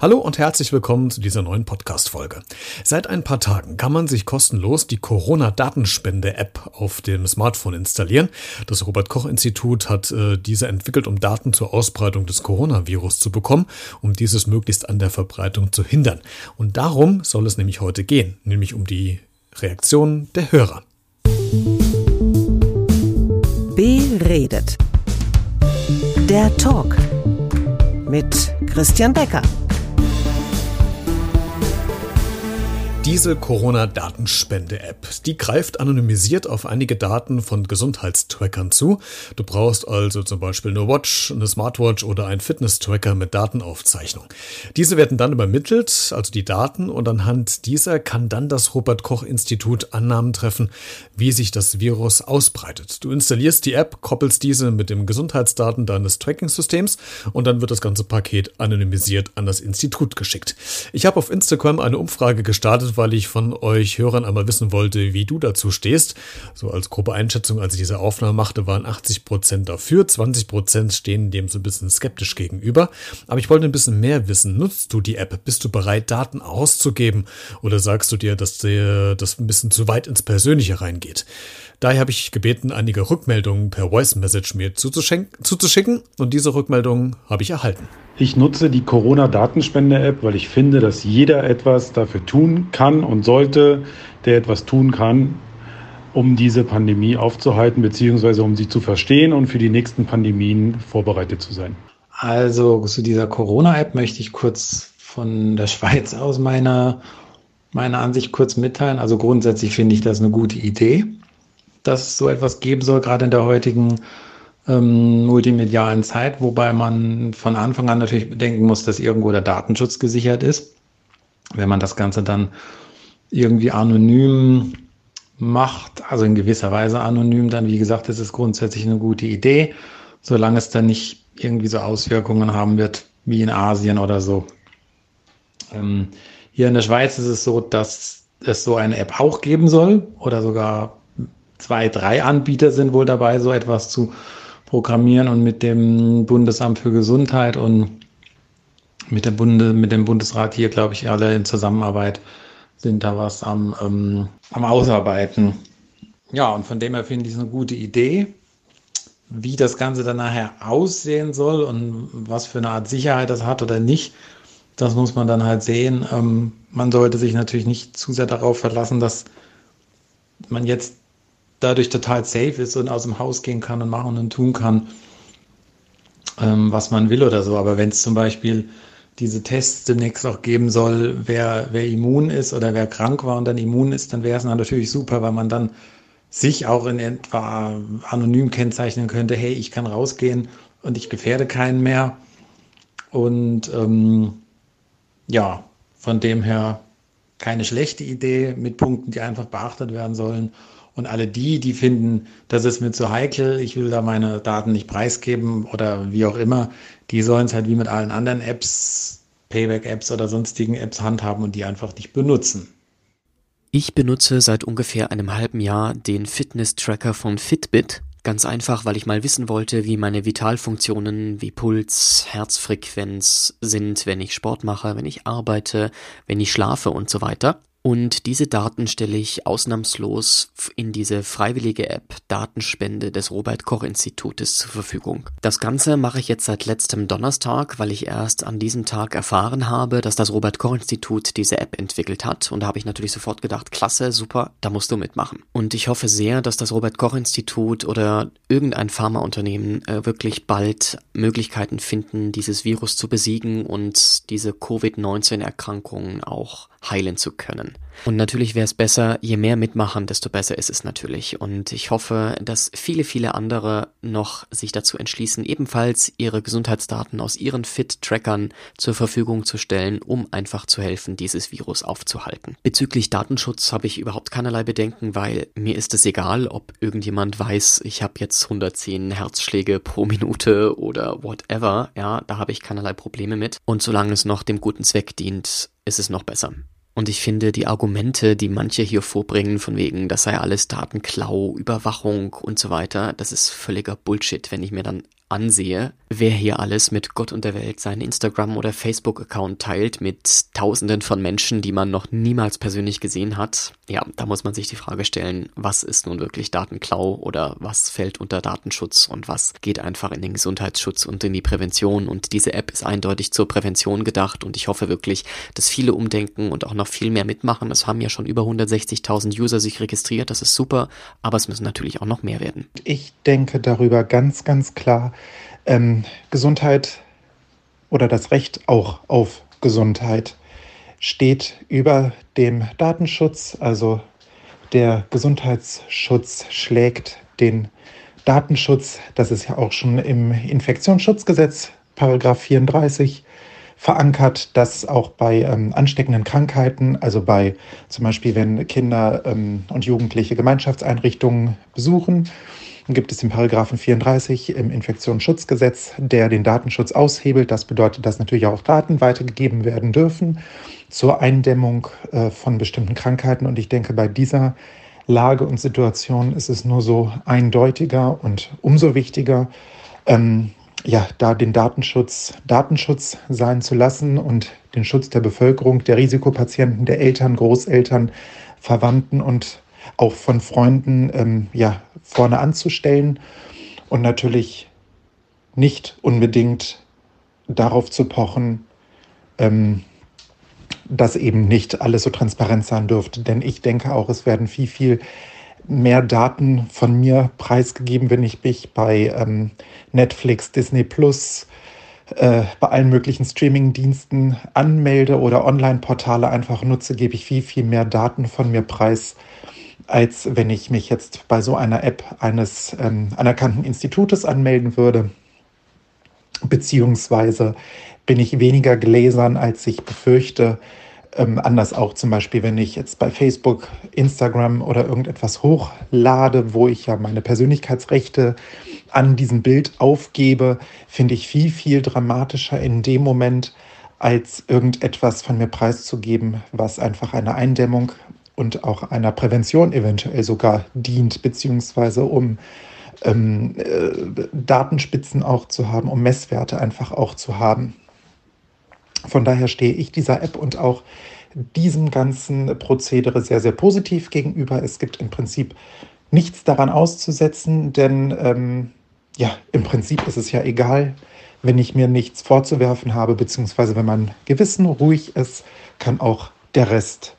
Hallo und herzlich willkommen zu dieser neuen Podcast-Folge. Seit ein paar Tagen kann man sich kostenlos die Corona-Datenspende-App auf dem Smartphone installieren. Das Robert-Koch-Institut hat äh, diese entwickelt, um Daten zur Ausbreitung des Coronavirus zu bekommen, um dieses möglichst an der Verbreitung zu hindern. Und darum soll es nämlich heute gehen, nämlich um die Reaktionen der Hörer. Beredet. Der Talk mit Christian Becker. Diese Corona-Datenspende-App, die greift anonymisiert auf einige Daten von Gesundheitstrackern zu. Du brauchst also zum Beispiel eine Watch, eine Smartwatch oder einen Fitness-Tracker mit Datenaufzeichnung. Diese werden dann übermittelt, also die Daten, und anhand dieser kann dann das Robert-Koch-Institut Annahmen treffen, wie sich das Virus ausbreitet. Du installierst die App, koppelst diese mit dem Gesundheitsdaten deines Tracking-Systems und dann wird das ganze Paket anonymisiert an das Institut geschickt. Ich habe auf Instagram eine Umfrage gestartet, weil ich von euch Hörern einmal wissen wollte, wie du dazu stehst. So als grobe Einschätzung, als ich diese Aufnahme machte, waren 80 Prozent dafür, 20 Prozent stehen dem so ein bisschen skeptisch gegenüber. Aber ich wollte ein bisschen mehr wissen. Nutzt du die App? Bist du bereit, Daten auszugeben? Oder sagst du dir, dass dir das ein bisschen zu weit ins Persönliche reingeht? Daher habe ich gebeten, einige Rückmeldungen per Voice Message mir zuzuschicken und diese Rückmeldungen habe ich erhalten. Ich nutze die Corona-Datenspende-App, weil ich finde, dass jeder etwas dafür tun kann und sollte, der etwas tun kann, um diese Pandemie aufzuhalten, beziehungsweise um sie zu verstehen und für die nächsten Pandemien vorbereitet zu sein. Also zu dieser Corona-App möchte ich kurz von der Schweiz aus meine, meine Ansicht kurz mitteilen. Also grundsätzlich finde ich das eine gute Idee, dass es so etwas geben soll, gerade in der heutigen ähm, multimedialen Zeit, wobei man von Anfang an natürlich bedenken muss, dass irgendwo der Datenschutz gesichert ist. Wenn man das Ganze dann irgendwie anonym macht, also in gewisser Weise anonym, dann wie gesagt, ist grundsätzlich eine gute Idee, solange es dann nicht irgendwie so Auswirkungen haben wird wie in Asien oder so. Ähm, hier in der Schweiz ist es so, dass es so eine App auch geben soll oder sogar zwei, drei Anbieter sind wohl dabei, so etwas zu programmieren und mit dem Bundesamt für Gesundheit und mit, der Bunde, mit dem Bundesrat hier, glaube ich, alle in Zusammenarbeit sind da was am, ähm, am Ausarbeiten. Ja, und von dem her finde ich es eine gute Idee. Wie das Ganze dann nachher aussehen soll und was für eine Art Sicherheit das hat oder nicht, das muss man dann halt sehen. Ähm, man sollte sich natürlich nicht zu sehr darauf verlassen, dass man jetzt dadurch total safe ist und aus dem Haus gehen kann und machen und tun kann, ähm, was man will oder so. Aber wenn es zum Beispiel diese Tests demnächst auch geben soll, wer, wer immun ist oder wer krank war und dann immun ist, dann wäre es natürlich super, weil man dann sich auch in etwa anonym kennzeichnen könnte, hey, ich kann rausgehen und ich gefährde keinen mehr. Und ähm, ja, von dem her keine schlechte Idee mit Punkten, die einfach beachtet werden sollen. Und alle die, die finden, das ist mir zu heikel, ich will da meine Daten nicht preisgeben oder wie auch immer, die sollen es halt wie mit allen anderen Apps, Payback-Apps oder sonstigen Apps handhaben und die einfach nicht benutzen. Ich benutze seit ungefähr einem halben Jahr den Fitness-Tracker von Fitbit. Ganz einfach, weil ich mal wissen wollte, wie meine Vitalfunktionen wie Puls, Herzfrequenz sind, wenn ich Sport mache, wenn ich arbeite, wenn ich schlafe und so weiter. Und diese Daten stelle ich ausnahmslos in diese freiwillige App Datenspende des Robert Koch Institutes zur Verfügung. Das Ganze mache ich jetzt seit letztem Donnerstag, weil ich erst an diesem Tag erfahren habe, dass das Robert Koch Institut diese App entwickelt hat. Und da habe ich natürlich sofort gedacht, klasse, super, da musst du mitmachen. Und ich hoffe sehr, dass das Robert Koch Institut oder irgendein Pharmaunternehmen äh, wirklich bald Möglichkeiten finden, dieses Virus zu besiegen und diese Covid-19 Erkrankungen auch heilen zu können. Und natürlich wäre es besser, je mehr mitmachen, desto besser ist es natürlich. Und ich hoffe, dass viele, viele andere noch sich dazu entschließen, ebenfalls ihre Gesundheitsdaten aus ihren Fit-Trackern zur Verfügung zu stellen, um einfach zu helfen, dieses Virus aufzuhalten. Bezüglich Datenschutz habe ich überhaupt keinerlei Bedenken, weil mir ist es egal, ob irgendjemand weiß, ich habe jetzt 110 Herzschläge pro Minute oder whatever. Ja, da habe ich keinerlei Probleme mit. Und solange es noch dem guten Zweck dient, ist es noch besser. Und ich finde, die Argumente, die manche hier vorbringen, von wegen, das sei alles Datenklau, Überwachung und so weiter, das ist völliger Bullshit, wenn ich mir dann ansehe, wer hier alles mit Gott und der Welt seinen Instagram- oder Facebook-Account teilt mit Tausenden von Menschen, die man noch niemals persönlich gesehen hat, ja, da muss man sich die Frage stellen, was ist nun wirklich Datenklau oder was fällt unter Datenschutz und was geht einfach in den Gesundheitsschutz und in die Prävention. Und diese App ist eindeutig zur Prävention gedacht und ich hoffe wirklich, dass viele umdenken und auch noch viel mehr mitmachen. Es haben ja schon über 160.000 User sich registriert, das ist super, aber es müssen natürlich auch noch mehr werden. Ich denke darüber ganz, ganz klar, ähm, Gesundheit oder das Recht auch auf Gesundheit steht über dem Datenschutz. Also der Gesundheitsschutz schlägt den Datenschutz. Das ist ja auch schon im Infektionsschutzgesetz, Paragraph 34 verankert, dass auch bei ähm, ansteckenden Krankheiten, also bei zum Beispiel, wenn Kinder ähm, und Jugendliche Gemeinschaftseinrichtungen besuchen, gibt es den Paragraphen 34 im Infektionsschutzgesetz, der den Datenschutz aushebelt. Das bedeutet, dass natürlich auch Daten weitergegeben werden dürfen zur Eindämmung äh, von bestimmten Krankheiten. Und ich denke, bei dieser Lage und Situation ist es nur so eindeutiger und umso wichtiger, ähm, ja, da den Datenschutz Datenschutz sein zu lassen und den Schutz der Bevölkerung, der Risikopatienten, der Eltern, Großeltern, Verwandten und auch von Freunden ähm, ja, vorne anzustellen und natürlich nicht unbedingt darauf zu pochen, ähm, dass eben nicht alles so transparent sein dürfte. Denn ich denke auch, es werden viel, viel mehr Daten von mir preisgegeben, wenn ich mich bei ähm, Netflix, Disney Plus, äh, bei allen möglichen Streaming-Diensten anmelde oder Online-Portale einfach nutze, gebe ich viel, viel mehr Daten von mir preis, als wenn ich mich jetzt bei so einer App eines ähm, anerkannten Institutes anmelden würde. Beziehungsweise bin ich weniger gläsern, als ich befürchte. Ähm, anders auch zum Beispiel, wenn ich jetzt bei Facebook, Instagram oder irgendetwas hochlade, wo ich ja meine Persönlichkeitsrechte an diesem Bild aufgebe, finde ich viel, viel dramatischer in dem Moment, als irgendetwas von mir preiszugeben, was einfach eine Eindämmung und auch einer Prävention eventuell sogar dient, beziehungsweise um ähm, äh, Datenspitzen auch zu haben, um Messwerte einfach auch zu haben. Von daher stehe ich dieser App und auch diesem ganzen Prozedere sehr, sehr positiv gegenüber. Es gibt im Prinzip nichts daran auszusetzen, denn ähm, ja, im Prinzip ist es ja egal, wenn ich mir nichts vorzuwerfen habe, beziehungsweise wenn mein Gewissen ruhig ist, kann auch der Rest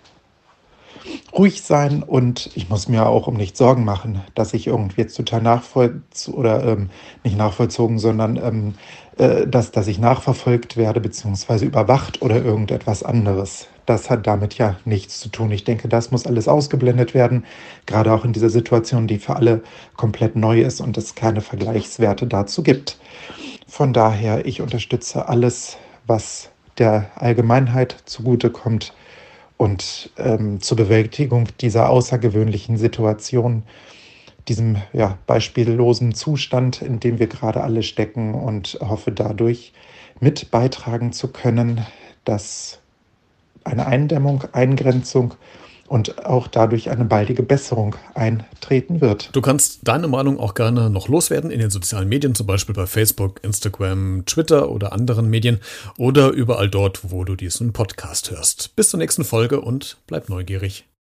ruhig sein und ich muss mir auch um nichts Sorgen machen, dass ich irgendwie jetzt total nachvollzogen oder ähm, nicht nachvollzogen, sondern ähm, äh, dass, dass ich nachverfolgt werde beziehungsweise überwacht oder irgendetwas anderes. Das hat damit ja nichts zu tun. Ich denke, das muss alles ausgeblendet werden, gerade auch in dieser Situation, die für alle komplett neu ist und es keine Vergleichswerte dazu gibt. Von daher, ich unterstütze alles, was der Allgemeinheit zugutekommt und ähm, zur Bewältigung dieser außergewöhnlichen Situation, diesem ja, beispiellosen Zustand, in dem wir gerade alle stecken und hoffe dadurch mit beitragen zu können, dass eine Eindämmung, Eingrenzung und auch dadurch eine baldige Besserung eintreten wird. Du kannst deine Meinung auch gerne noch loswerden in den sozialen Medien, zum Beispiel bei Facebook, Instagram, Twitter oder anderen Medien oder überall dort, wo du diesen Podcast hörst. Bis zur nächsten Folge und bleib neugierig.